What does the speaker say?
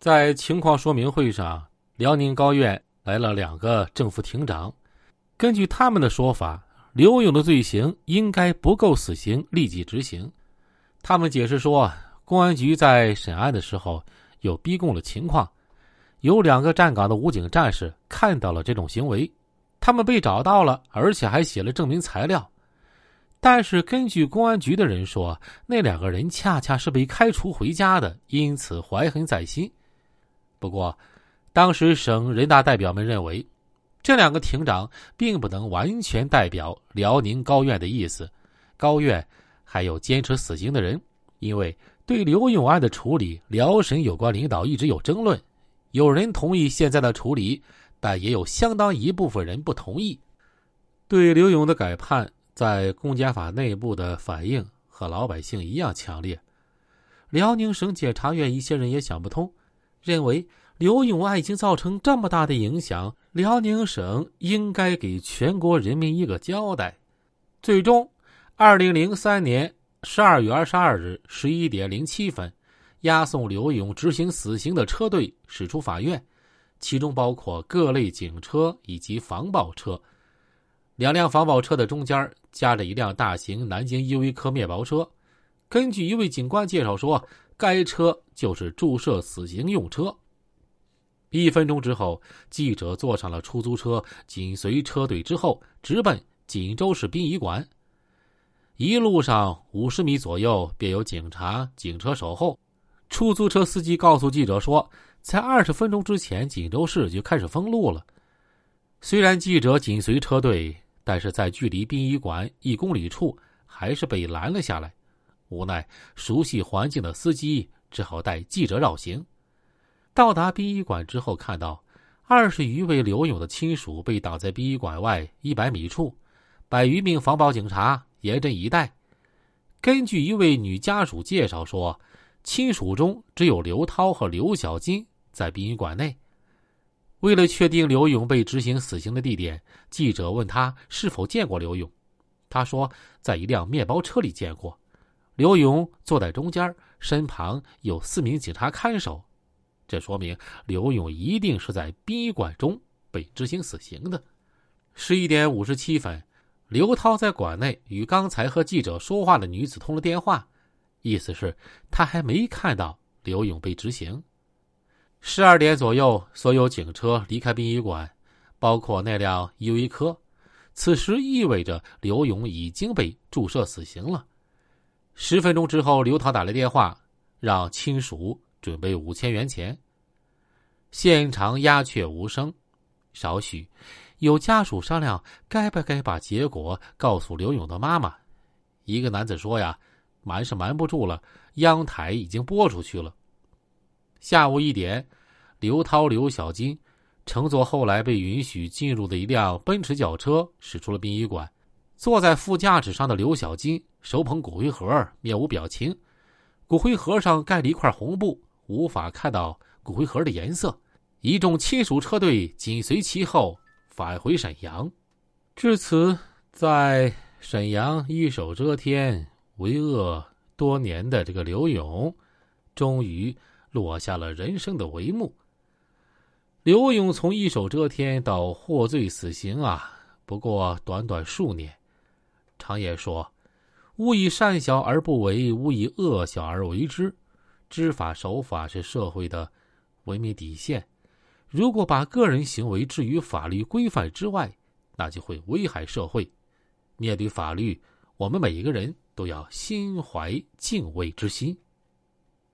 在情况说明会上，辽宁高院来了两个正副庭长。根据他们的说法，刘勇的罪行应该不够死刑立即执行。他们解释说，公安局在审案的时候有逼供的情况，有两个站岗的武警战士看到了这种行为，他们被找到了，而且还写了证明材料。但是，根据公安局的人说，那两个人恰恰是被开除回家的，因此怀恨在心。不过，当时省人大代表们认为，这两个庭长并不能完全代表辽宁高院的意思。高院还有坚持死刑的人，因为对刘勇案的处理，辽沈有关领导一直有争论。有人同意现在的处理，但也有相当一部分人不同意。对刘勇的改判。在公检法内部的反应和老百姓一样强烈。辽宁省检察院一些人也想不通，认为刘勇案已经造成这么大的影响，辽宁省应该给全国人民一个交代。最终，二零零三年十二月二十二日十一点零七分，押送刘勇执行死刑的车队驶出法院，其中包括各类警车以及防暴车。两辆防暴车的中间夹着一辆大型南京依维柯面包车。根据一位警官介绍说，该车就是注射死刑用车。一分钟之后，记者坐上了出租车，紧随车队之后，直奔锦州市殡仪馆。一路上五十米左右便有警察、警车守候。出租车司机告诉记者说，在二十分钟之前，锦州市就开始封路了。虽然记者紧随车队。但是在距离殡仪馆一公里处，还是被拦了下来。无奈熟悉环境的司机只好带记者绕行。到达殡仪馆之后，看到二十余位刘勇的亲属被挡在殡仪馆外一百米处，百余名防暴警察严阵以待。根据一位女家属介绍说，亲属中只有刘涛和刘小金在殡仪馆内。为了确定刘勇被执行死刑的地点，记者问他是否见过刘勇。他说，在一辆面包车里见过。刘勇坐在中间，身旁有四名警察看守。这说明刘勇一定是在殡仪馆中被执行死刑的。十一点五十七分，刘涛在馆内与刚才和记者说话的女子通了电话，意思是他还没看到刘勇被执行。十二点左右，所有警车离开殡仪馆，包括那辆依维柯。此时意味着刘勇已经被注射死刑了。十分钟之后，刘涛打来电话，让亲属准备五千元钱。现场鸦雀无声。少许，有家属商量该不该把结果告诉刘勇的妈妈。一个男子说：“呀，瞒是瞒不住了，央台已经播出去了。”下午一点，刘涛、刘小金乘坐后来被允许进入的一辆奔驰轿车驶出了殡仪馆。坐在副驾驶上的刘小金手捧骨灰盒，面无表情。骨灰盒上盖了一块红布，无法看到骨灰盒的颜色。一众亲属车队紧随其后返回沈阳。至此，在沈阳一手遮天、为恶多年的这个刘勇，终于。落下了人生的帷幕。刘勇从一手遮天到获罪死刑啊，不过短短数年。常言说：“勿以善小而不为，勿以恶小而为之。”知法守法是社会的文明底线。如果把个人行为置于法律规范之外，那就会危害社会。面对法律，我们每一个人都要心怀敬畏之心。